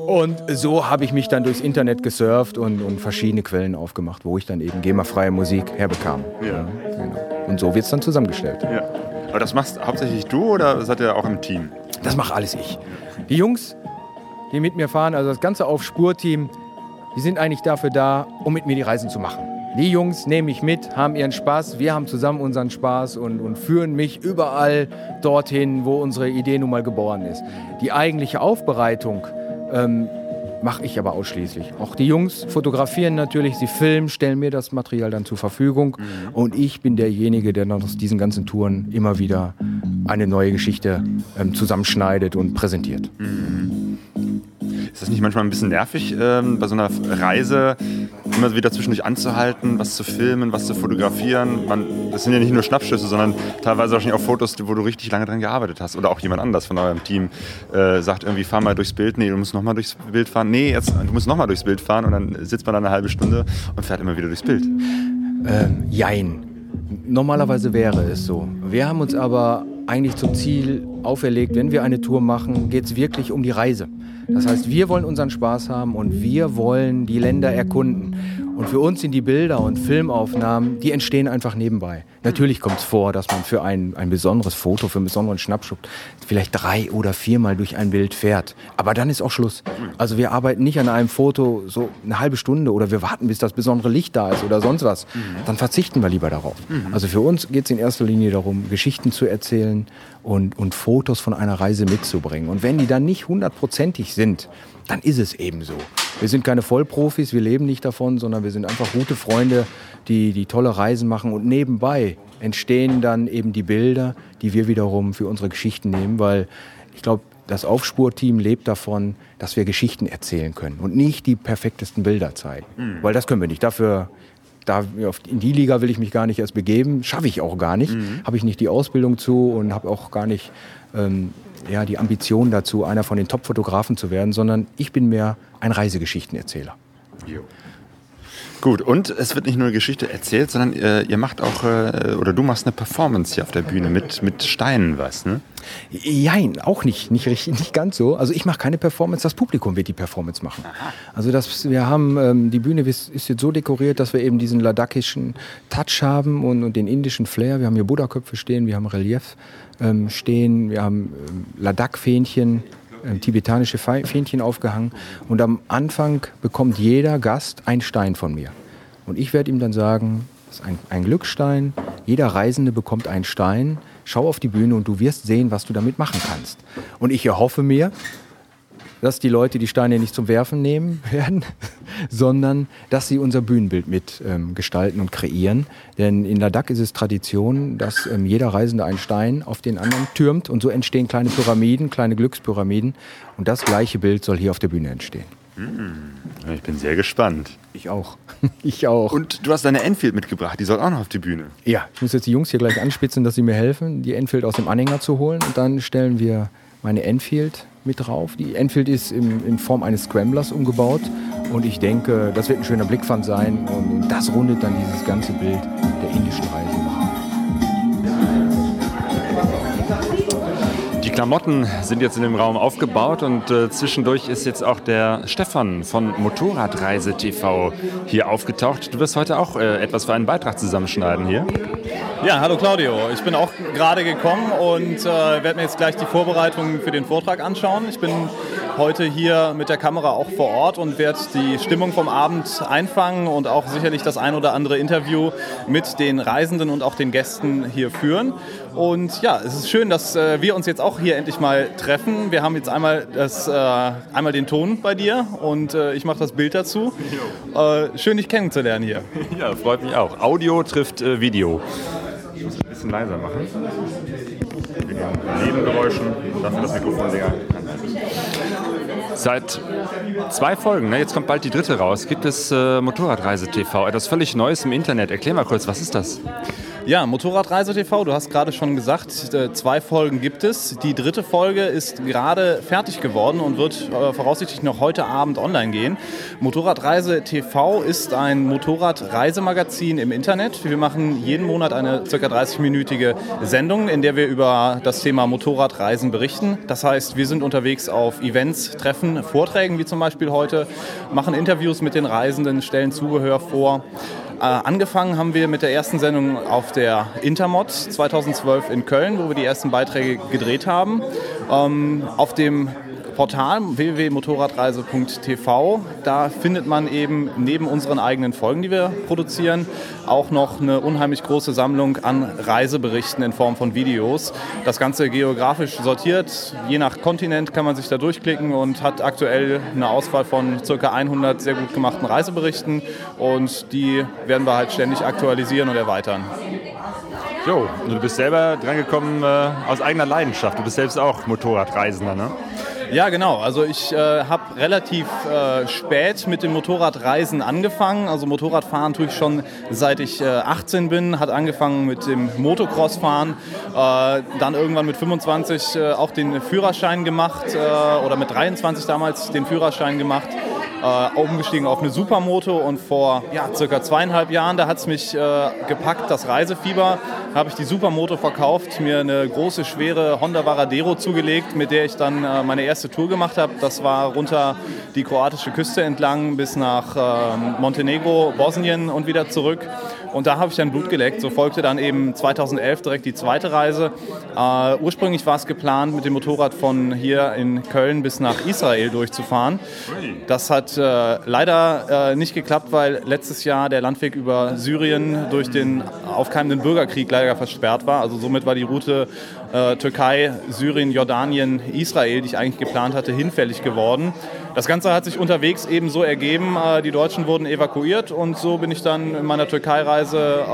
Speaker 1: Und so habe ich mich dann durchs Internet gesurft und, und verschiedene Quellen aufgemacht, wo ich dann eben GEMA-freie Musik herbekam. Ja. genau. Und so wird es dann zusammengestellt. Ja.
Speaker 3: Aber das machst hauptsächlich du oder seid ihr auch im Team?
Speaker 1: Das mache alles ich. Die Jungs, die mit mir fahren, also das ganze Auf-Spur-Team, die sind eigentlich dafür da, um mit mir die Reisen zu machen. Die Jungs nehmen mich mit, haben ihren Spaß, wir haben zusammen unseren Spaß und, und führen mich überall dorthin, wo unsere Idee nun mal geboren ist. Die eigentliche Aufbereitung ähm, mache ich aber ausschließlich. Auch die Jungs fotografieren natürlich, sie filmen, stellen mir das Material dann zur Verfügung mhm. und ich bin derjenige, der dann aus diesen ganzen Touren immer wieder eine neue Geschichte ähm, zusammenschneidet und präsentiert.
Speaker 3: Mhm. Ist das nicht manchmal ein bisschen nervig, ähm, bei so einer Reise immer wieder zwischendurch anzuhalten, was zu filmen, was zu fotografieren. Man, das sind ja nicht nur Schnappschüsse, sondern teilweise wahrscheinlich auch Fotos, wo du richtig lange dran gearbeitet hast. Oder auch jemand anders von eurem Team äh, sagt irgendwie, fahr mal durchs Bild. Nee, du musst nochmal durchs Bild fahren. Nee, jetzt, du musst nochmal durchs Bild fahren und dann sitzt man da eine halbe Stunde und fährt immer wieder durchs Bild.
Speaker 1: Ähm, jein. Normalerweise wäre es so. Wir haben uns aber eigentlich zum Ziel auferlegt, wenn wir eine Tour machen, geht es wirklich um die Reise. Das heißt, wir wollen unseren Spaß haben und wir wollen die Länder erkunden. Und für uns sind die Bilder und Filmaufnahmen, die entstehen einfach nebenbei. Natürlich kommt es vor, dass man für ein, ein besonderes Foto, für einen besonderen Schnappschuss vielleicht drei oder viermal durch ein Bild fährt. Aber dann ist auch Schluss. Also wir arbeiten nicht an einem Foto so eine halbe Stunde oder wir warten, bis das besondere Licht da ist oder sonst was. Dann verzichten wir lieber darauf. Also für uns geht es in erster Linie darum, Geschichten zu erzählen und, und Fotos von einer Reise mitzubringen. Und wenn die dann nicht hundertprozentig sind, dann ist es eben so. Wir sind keine Vollprofis, wir leben nicht davon, sondern wir sind einfach gute Freunde, die, die tolle Reisen machen und nebenbei entstehen dann eben die Bilder, die wir wiederum für unsere Geschichten nehmen, weil ich glaube, das Aufspurteam lebt davon, dass wir Geschichten erzählen können und nicht die perfektesten Bilder zeigen. Mhm. Weil das können wir nicht. Dafür, da, in die Liga will ich mich gar nicht erst begeben, schaffe ich auch gar nicht, mhm. habe ich nicht die Ausbildung zu und habe auch gar nicht ähm, ja, die Ambition dazu, einer von den Top-Fotografen zu werden, sondern ich bin mehr ein Reisegeschichtenerzähler. Jo.
Speaker 3: Gut, und es wird nicht nur eine Geschichte erzählt, sondern äh, ihr macht auch, äh, oder du machst eine Performance hier auf der Bühne mit, mit Steinen was, ne?
Speaker 1: Nein, auch nicht, nicht, richtig, (laughs) nicht ganz so. Also ich mache keine Performance, das Publikum wird die Performance machen. Aha. Also das, wir haben, ähm, die Bühne ist, jetzt so dekoriert, dass wir eben diesen ladakischen Touch haben und, und den indischen Flair. Wir haben hier Buddha-Köpfe stehen, wir haben Relief ähm, stehen, wir haben ähm, Ladakh-Fähnchen, äh, tibetanische Fähnchen aufgehangen. Und am Anfang bekommt jeder Gast einen Stein von mir. Und ich werde ihm dann sagen, das ist ein, ein Glücksstein, jeder Reisende bekommt einen Stein, schau auf die Bühne und du wirst sehen, was du damit machen kannst. Und ich erhoffe mir, dass die Leute die Steine nicht zum Werfen nehmen (laughs) werden, sondern dass sie unser Bühnenbild mit ähm, gestalten und kreieren. Denn in Ladakh ist es Tradition, dass ähm, jeder Reisende einen Stein auf den anderen türmt und so entstehen kleine Pyramiden, kleine Glückspyramiden. Und das gleiche Bild soll hier auf der Bühne entstehen. Hm,
Speaker 3: ich bin sehr gespannt.
Speaker 1: Ich auch. (laughs) Ich auch.
Speaker 3: Und du hast deine Enfield mitgebracht, die soll auch noch auf die Bühne.
Speaker 1: Ja, ich muss jetzt die Jungs hier gleich anspitzen, dass sie mir helfen, die Enfield aus dem Anhänger zu holen. Und dann stellen wir meine Enfield mit drauf. Die Enfield ist in, in Form eines Scramblers umgebaut und ich denke, das wird ein schöner Blickfang sein und das rundet dann dieses ganze Bild der indischen Reise.
Speaker 3: Klamotten sind jetzt in dem Raum aufgebaut und äh, zwischendurch ist jetzt auch der Stefan von Motorradreise TV hier aufgetaucht. Du wirst heute auch äh, etwas für einen Beitrag zusammenschneiden hier.
Speaker 7: Ja, hallo Claudio. Ich bin auch gerade gekommen und äh, werde mir jetzt gleich die Vorbereitungen für den Vortrag anschauen. Ich bin heute hier mit der Kamera auch vor Ort und werde die Stimmung vom Abend einfangen und auch sicherlich das ein oder andere Interview mit den Reisenden und auch den Gästen hier führen. Und ja, es ist schön, dass äh, wir uns jetzt auch hier endlich mal treffen. Wir haben jetzt einmal, das, äh, einmal den Ton bei dir und äh, ich mache das Bild dazu. Äh, schön, dich kennenzulernen hier. (laughs)
Speaker 3: Ja, freut mich auch. Audio trifft äh, Video. Ich muss ein bisschen leiser machen. Nebengeräuschen, dafür das Mikrofon länger. Seit zwei Folgen, ne, jetzt kommt bald die dritte raus, gibt es äh, Motorradreise TV, etwas völlig Neues im Internet. Erklär mal kurz, was ist das?
Speaker 7: Ja, Motorradreise TV, du hast gerade schon gesagt, äh, zwei Folgen gibt es. Die dritte Folge ist gerade fertig geworden und wird äh, voraussichtlich noch heute Abend online gehen. Motorradreise TV ist ein Motorradreisemagazin im Internet. Wir machen jeden Monat eine ca. 30-minütige Sendung, in der wir über das Thema Motorradreisen berichten. Das heißt, wir sind unterwegs auf Events, Treffen, Vorträgen wie zum Beispiel heute, machen Interviews mit den Reisenden, stellen Zubehör vor. Äh, angefangen haben wir mit der ersten Sendung auf der Intermod 2012 in Köln, wo wir die ersten Beiträge gedreht haben. Ähm, auf dem Portal www.motorradreise.tv. Da findet man eben neben unseren eigenen Folgen, die wir produzieren, auch noch eine unheimlich große Sammlung an Reiseberichten in Form von Videos. Das Ganze geografisch sortiert. Je nach Kontinent kann man sich da durchklicken und hat aktuell eine Auswahl von ca. 100 sehr gut gemachten Reiseberichten und die werden wir halt ständig aktualisieren und erweitern.
Speaker 3: Jo, du bist selber drangekommen äh, aus eigener Leidenschaft. Du bist selbst auch Motorradreisender, ne?
Speaker 7: Ja, genau. Also ich äh, habe relativ äh, spät mit dem Motorradreisen angefangen. Also Motorradfahren tue ich schon seit ich äh, 18 bin. Hat angefangen mit dem Motocrossfahren. Äh, dann irgendwann mit 25 äh, auch den Führerschein gemacht äh, oder mit 23 damals den Führerschein gemacht äh, umgestiegen auf eine Supermoto und vor ja, circa zweieinhalb Jahren, da hat es mich äh, gepackt, das Reisefieber, habe ich die Supermoto verkauft, mir eine große, schwere Honda Varadero zugelegt, mit der ich dann äh, meine erste Tour gemacht habe. Das war runter die kroatische Küste entlang bis nach ähm, Montenegro, Bosnien und wieder zurück. Und da habe ich dann Blut geleckt. So folgte dann eben 2011 direkt die zweite Reise. Äh, ursprünglich war es geplant, mit dem Motorrad von hier in Köln bis nach Israel durchzufahren. Das hat äh, leider äh, nicht geklappt, weil letztes Jahr der Landweg über Syrien durch den aufkeimenden Bürgerkrieg leider versperrt war. Also somit war die Route äh, Türkei, Syrien, Jordanien, Israel, die ich eigentlich geplant hatte, hinfällig geworden. Das Ganze hat sich unterwegs eben so ergeben. Äh, die Deutschen wurden evakuiert und so bin ich dann in meiner Türkei-Reise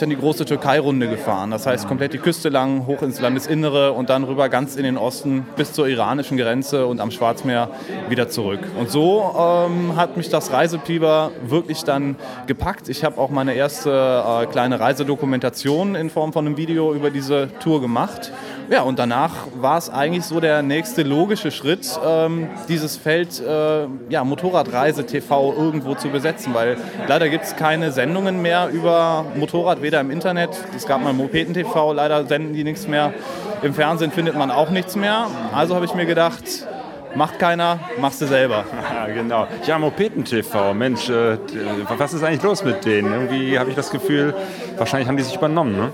Speaker 7: dann die große Türkei-Runde gefahren. Das heißt komplett die Küste lang, hoch ins Landesinnere und dann rüber ganz in den Osten bis zur iranischen Grenze und am Schwarzmeer wieder zurück. Und so ähm, hat mich das Reisepieber wirklich dann gepackt. Ich habe auch meine erste äh, kleine Reisedokumentation in Form von einem Video über diese Tour gemacht. Ja, und danach war es eigentlich so der nächste logische Schritt, ähm, dieses Feld äh, ja, Motorradreise TV irgendwo zu besetzen, weil leider gibt es keine Sendungen mehr über Motorrad, weder im Internet, es gab mal Mopeten TV, leider senden die nichts mehr, im Fernsehen findet man auch nichts mehr. Also habe ich mir gedacht, macht keiner, machst du selber. (laughs)
Speaker 3: Ja, genau. Ja, Mopeten TV, Mensch, äh, was ist eigentlich los mit denen? Irgendwie habe ich das Gefühl, wahrscheinlich haben die sich übernommen, ne?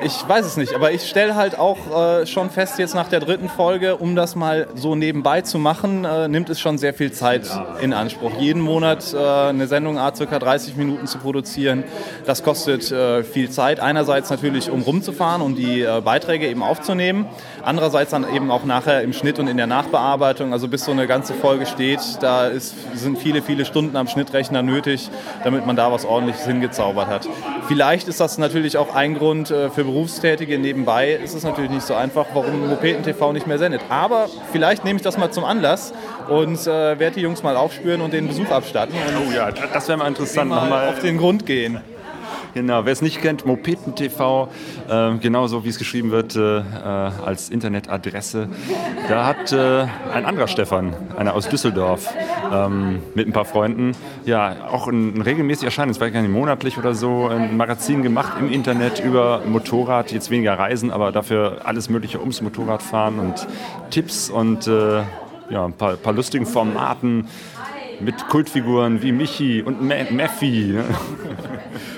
Speaker 7: Ich weiß es nicht, aber ich stelle halt auch äh, schon fest jetzt nach der dritten Folge, um das mal so nebenbei zu machen, äh, nimmt es schon sehr viel Zeit in Anspruch. Jeden Monat äh, eine Sendung a circa 30 Minuten zu produzieren, das kostet äh, viel Zeit. Einerseits natürlich, um rumzufahren, um die äh, Beiträge eben aufzunehmen. Andererseits dann eben auch nachher im Schnitt und in der Nachbearbeitung. Also bis so eine ganze Folge steht, da ist, sind viele, viele Stunden am Schnittrechner nötig, damit man da was ordentliches hingezaubert hat. Vielleicht ist das natürlich auch ein Grund äh, für Berufstätige nebenbei ist es natürlich nicht so einfach, warum Mopeten TV nicht mehr sendet. Aber vielleicht nehme ich das mal zum Anlass und äh, werde die Jungs mal aufspüren und den Besuch abstatten.
Speaker 3: oh ja, das wäre mal interessant. Mal
Speaker 7: nochmal auf den Grund gehen.
Speaker 3: Genau, wer es nicht kennt, Mopeten TV, äh, genauso wie es geschrieben wird äh, als Internetadresse. Da hat äh, ein anderer Stefan, einer aus Düsseldorf, ähm, mit ein paar Freunden, ja, auch ein, ein regelmäßig erscheinen, es war gar nicht monatlich oder so, ein Magazin gemacht im Internet über Motorrad, jetzt weniger Reisen, aber dafür alles Mögliche ums Motorradfahren und Tipps und äh, ja, ein paar, paar lustigen Formaten mit Kultfiguren wie Michi und Meffi.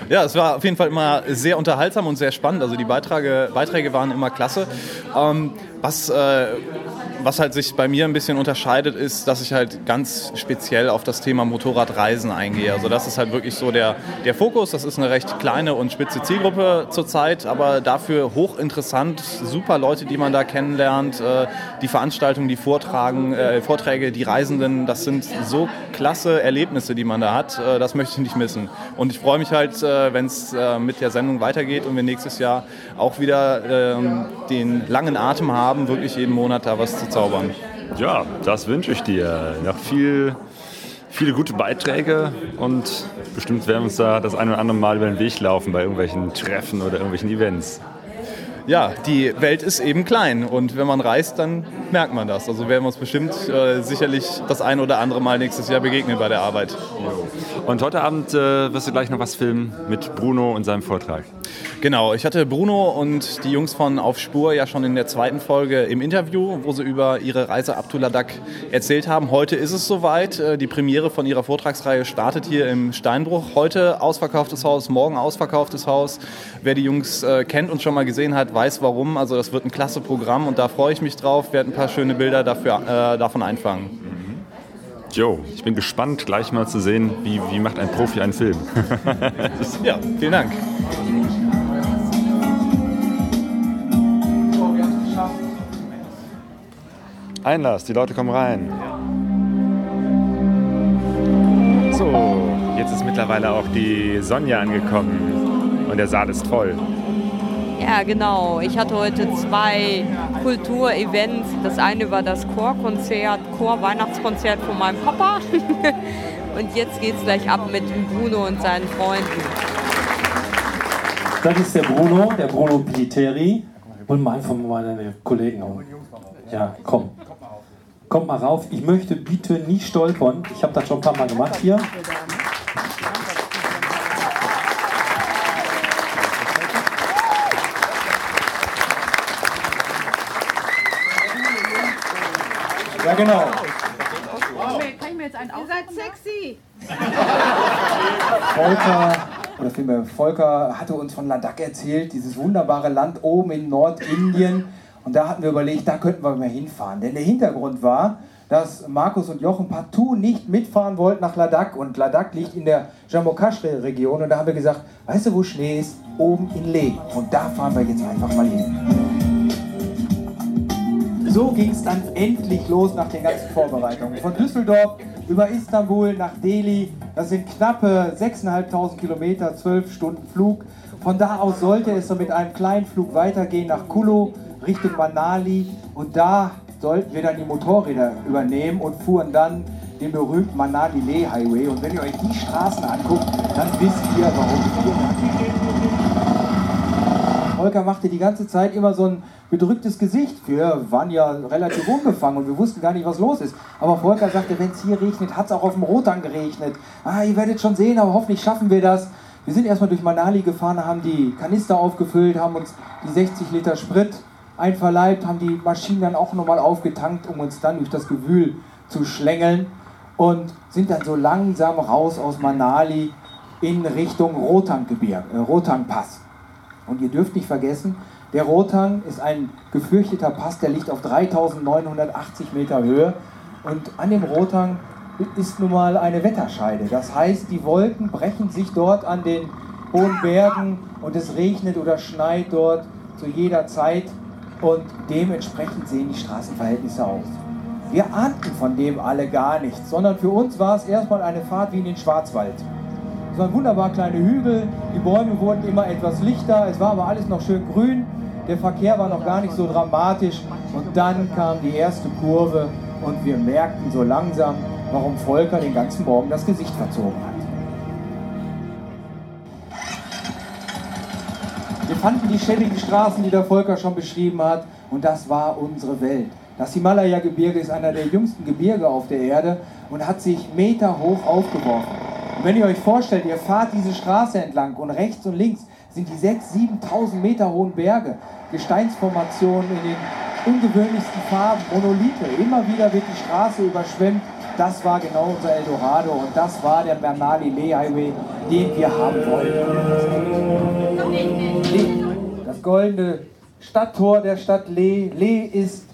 Speaker 7: Ja, es war auf jeden Fall immer sehr unterhaltsam und sehr spannend. Also die Beiträge, Beiträge waren immer klasse. Ähm, was, äh, was halt sich bei mir ein bisschen unterscheidet, ist, dass ich halt ganz speziell auf das Thema Motorradreisen eingehe. Also das ist halt wirklich so der, der Fokus. Das ist eine recht kleine und spitze Zielgruppe zurzeit, aber dafür hochinteressant. Super Leute, die man da kennenlernt. Äh, die Veranstaltungen, die Vortragen, äh, Vorträge, die Reisenden, das sind so klasse Erlebnisse, die man da hat. Äh, das möchte ich nicht missen. Und ich freue mich halt, äh, wenn es äh, mit der Sendung weitergeht und wir nächstes Jahr auch wieder ähm, den langen Atem haben haben, wirklich jeden Monat da was zu zaubern.
Speaker 3: Ja, das wünsche ich dir. Noch viel, viele gute Beiträge und bestimmt werden wir uns da das ein oder andere Mal über den Weg laufen bei irgendwelchen Treffen oder irgendwelchen Events
Speaker 7: ja, die Welt ist eben klein und wenn man reist, dann merkt man das. Also werden wir uns bestimmt äh, sicherlich das ein oder andere Mal nächstes Jahr begegnen bei der Arbeit.
Speaker 3: Und heute Abend äh, wirst du gleich noch was filmen mit Bruno und seinem Vortrag.
Speaker 7: Genau, ich hatte Bruno und die Jungs von Auf Spur ja schon in der zweiten Folge im Interview, wo sie über ihre Reise ab Tuladak erzählt haben. Heute ist es soweit. Äh, die Premiere von ihrer Vortragsreihe startet hier im Steinbruch. Heute ausverkauftes Haus, morgen ausverkauftes Haus. Wer die Jungs äh, kennt und schon mal gesehen hat, weiß warum. Also das wird ein klasse Programm und da freue ich mich drauf. Werde ein paar schöne Bilder dafür, äh, davon einfangen. Mhm.
Speaker 3: Joe, ich bin gespannt, gleich mal zu sehen, wie, wie macht ein Profi einen Film. (laughs)
Speaker 7: ja, vielen Dank.
Speaker 3: Einlass, die Leute kommen rein. So, jetzt ist mittlerweile auch die Sonja angekommen und der Saal ist voll.
Speaker 8: Ja, genau. Ich hatte heute zwei Kulturevents. Das eine war das Chorkonzert, Chor-Weihnachtskonzert von meinem Papa. (laughs) und jetzt geht es gleich ab mit Bruno und seinen Freunden.
Speaker 1: Das ist der Bruno, der Bruno Piliteri. Und mal einfach meine Kollegen. Ja, komm. Kommt mal rauf. Ich möchte bitte nicht stolpern. Ich habe das schon ein paar Mal gemacht hier. Ja, genau.
Speaker 9: Kann ich mir jetzt einen Ihr seid sexy.
Speaker 1: Volker, oder Volker hatte uns von Ladakh erzählt, dieses wunderbare Land oben in Nordindien. Und da hatten wir überlegt, da könnten wir mal hinfahren. Denn der Hintergrund war, dass Markus und Jochen partout nicht mitfahren wollten nach Ladakh. Und Ladakh liegt in der Jammu Kashmir-Region. Und da haben wir gesagt, weißt du, wo Schnee ist? Oben in Leh. Und da fahren wir jetzt einfach mal hin. So ging es dann endlich los nach den ganzen Vorbereitungen. Von Düsseldorf über Istanbul nach Delhi. Das sind knappe 6.500 Kilometer, 12 Stunden Flug. Von da aus sollte es so mit einem kleinen Flug weitergehen nach Kulu, Richtung Manali. Und da sollten wir dann die Motorräder übernehmen und fuhren dann den berühmten Manali-Leh Highway. Und wenn ihr euch die Straßen anguckt, dann wisst ihr, warum wir Volker machte die ganze Zeit immer so ein bedrücktes Gesicht. Wir waren ja relativ unbefangen und wir wussten gar nicht, was los ist. Aber Volker sagte, wenn es hier regnet, hat es auch auf dem Rotang geregnet. Ah, ihr werdet schon sehen, aber hoffentlich schaffen wir das. Wir sind erstmal durch Manali gefahren, haben die Kanister aufgefüllt, haben uns die 60 Liter Sprit einverleibt, haben die Maschinen dann auch nochmal aufgetankt, um uns dann durch das Gewühl zu schlängeln und sind dann so langsam raus aus Manali in Richtung Rotanggebirge, äh, Rotangpass. Und ihr dürft nicht vergessen, der Rotang ist ein gefürchteter Pass, der liegt auf 3980 Meter Höhe. Und an dem Rotang ist nun mal eine Wetterscheide. Das heißt, die Wolken brechen sich dort an den hohen Bergen und es regnet oder schneit dort zu jeder Zeit und dementsprechend sehen die Straßenverhältnisse aus. Wir ahnten von dem alle gar nichts, sondern für uns war es erstmal eine Fahrt wie in den Schwarzwald. Es waren wunderbar kleine Hügel, die Bäume wurden immer etwas lichter, es war aber alles noch schön grün, der Verkehr war noch gar nicht so dramatisch und dann kam die erste Kurve und wir merkten so langsam, warum Volker den ganzen Morgen das Gesicht verzogen hat. Wir fanden die schäbigen Straßen, die der Volker schon beschrieben hat, und das war unsere Welt. Das Himalaya-Gebirge ist einer der jüngsten Gebirge auf der Erde und hat sich Meter hoch aufgeworfen. Und wenn ihr euch vorstellt, ihr fahrt diese Straße entlang und rechts und links sind die 6.000, 7.000 Meter hohen Berge, Gesteinsformationen in den ungewöhnlichsten Farben, Monolithe. Immer wieder wird die Straße überschwemmt. Das war genau unser Eldorado und das war der Bernali Leh Highway, den wir haben wollten. Das goldene Stadttor der Stadt Leh. Leh ist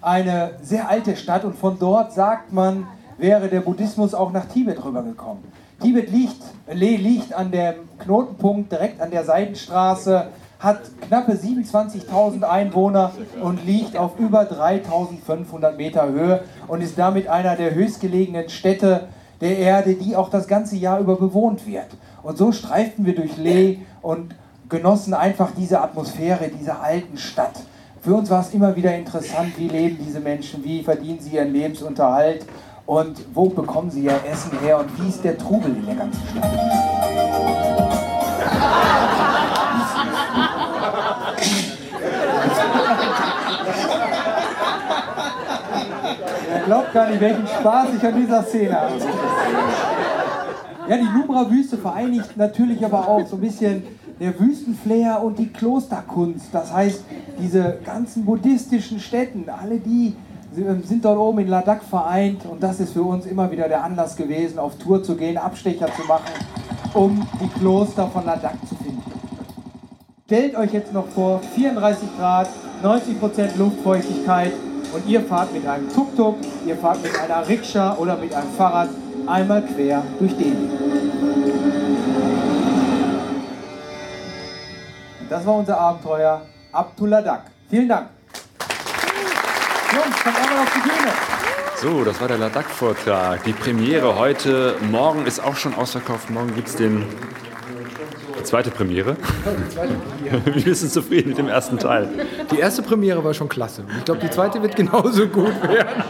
Speaker 1: eine sehr alte Stadt und von dort sagt man, wäre der Buddhismus auch nach Tibet rübergekommen. Tibet liegt, Leh liegt an dem Knotenpunkt direkt an der Seidenstraße, hat knappe 27.000 Einwohner und liegt auf über 3.500 Meter Höhe und ist damit einer der höchstgelegenen Städte der Erde, die auch das ganze Jahr über bewohnt wird. Und so streiften wir durch Leh und genossen einfach diese Atmosphäre dieser alten Stadt. Für uns war es immer wieder interessant, wie leben diese Menschen, wie verdienen sie ihren Lebensunterhalt und wo bekommen sie ihr Essen her und wie ist der Trubel in der ganzen Stadt? Glaubt gar nicht, welchen Spaß ich an dieser Szene habe. Ja, die Nubra-Wüste vereinigt natürlich aber auch so ein bisschen der Wüstenflair und die Klosterkunst. Das heißt, diese ganzen buddhistischen Städten, alle die sind dort oben in Ladakh vereint und das ist für uns immer wieder der Anlass gewesen, auf Tour zu gehen, Abstecher zu machen, um die Kloster von Ladakh zu finden. Stellt euch jetzt noch vor, 34 Grad, 90% Luftfeuchtigkeit und ihr fahrt mit einem Tuk-Tuk, ihr fahrt mit einer Rikscha oder mit einem Fahrrad einmal quer durch Delhi. Das war unser Abenteuer Ab Ladakh. Vielen Dank. Jungs, kommt einmal auf die Bühne.
Speaker 3: So, das war der Ladakh-Vortrag. Die Premiere heute. Morgen ist auch schon ausverkauft. Morgen gibt es den zweite Premiere. (laughs)
Speaker 1: Die zweite
Speaker 3: Premiere. (laughs) Wir sind zufrieden mit dem ersten Teil.
Speaker 1: Die erste Premiere war schon klasse. Ich glaube, die zweite wird genauso gut werden.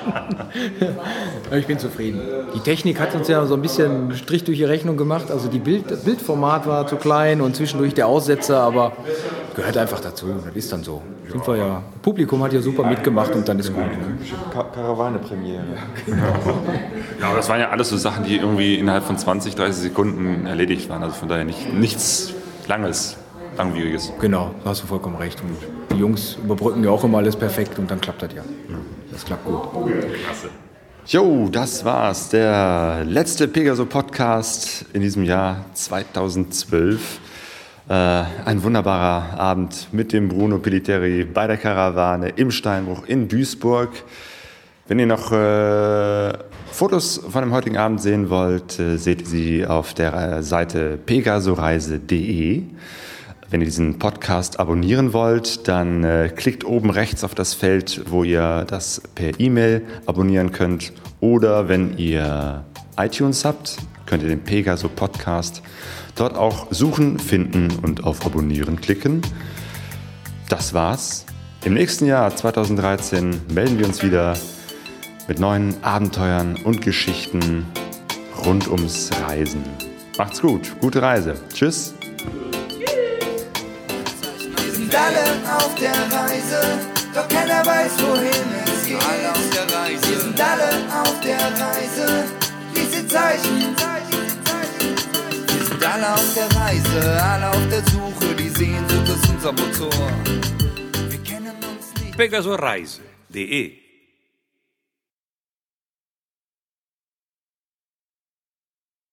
Speaker 1: ich bin zufrieden. Die Technik hat uns ja so ein bisschen Strich durch die Rechnung gemacht. Also die Bild, das Bildformat war zu klein und zwischendurch der Aussetzer, aber gehört einfach dazu. Das ist dann so. Sind wir ja. Publikum hat ja super mitgemacht und dann ist gut. Ne?
Speaker 6: Karawane-Premiere.
Speaker 3: Ja, (laughs) das waren ja alles so Sachen, die irgendwie innerhalb von 20, 30 Sekunden erledigt waren. Also von daher nicht, nichts Langes, Langwieriges.
Speaker 1: Genau, da hast du vollkommen recht. Und die Jungs überbrücken ja auch immer alles perfekt und dann klappt das ja. Das klappt gut.
Speaker 3: Klasse. Jo, das war's. Der letzte Pegaso-Podcast in diesem Jahr 2012. Äh, ein wunderbarer Abend mit dem Bruno Piliteri bei der Karawane im Steinbruch in Duisburg. Wenn ihr noch äh, Fotos von dem heutigen Abend sehen wollt, äh, seht ihr sie auf der Seite pegasoreise.de. Wenn ihr diesen Podcast abonnieren wollt, dann äh, klickt oben rechts auf das Feld, wo ihr das per E-Mail abonnieren könnt. Oder wenn ihr iTunes habt, könnt ihr den Pegaso Podcast dort auch suchen, finden und auf Abonnieren klicken. Das war's. Im nächsten Jahr 2013 melden wir uns wieder mit neuen Abenteuern und Geschichten rund ums Reisen. Macht's gut, gute Reise. Tschüss.
Speaker 10: Wir sind alle auf der Reise, doch keiner weiß, wohin es geht. Alle auf der Reise. Wir sind alle auf der Reise, diese Zeichen. Wir sind alle auf der Reise, alle auf der Suche, die Sehnsucht ist unser Motor. Wir kennen uns nicht.
Speaker 2: Pegasoreise.de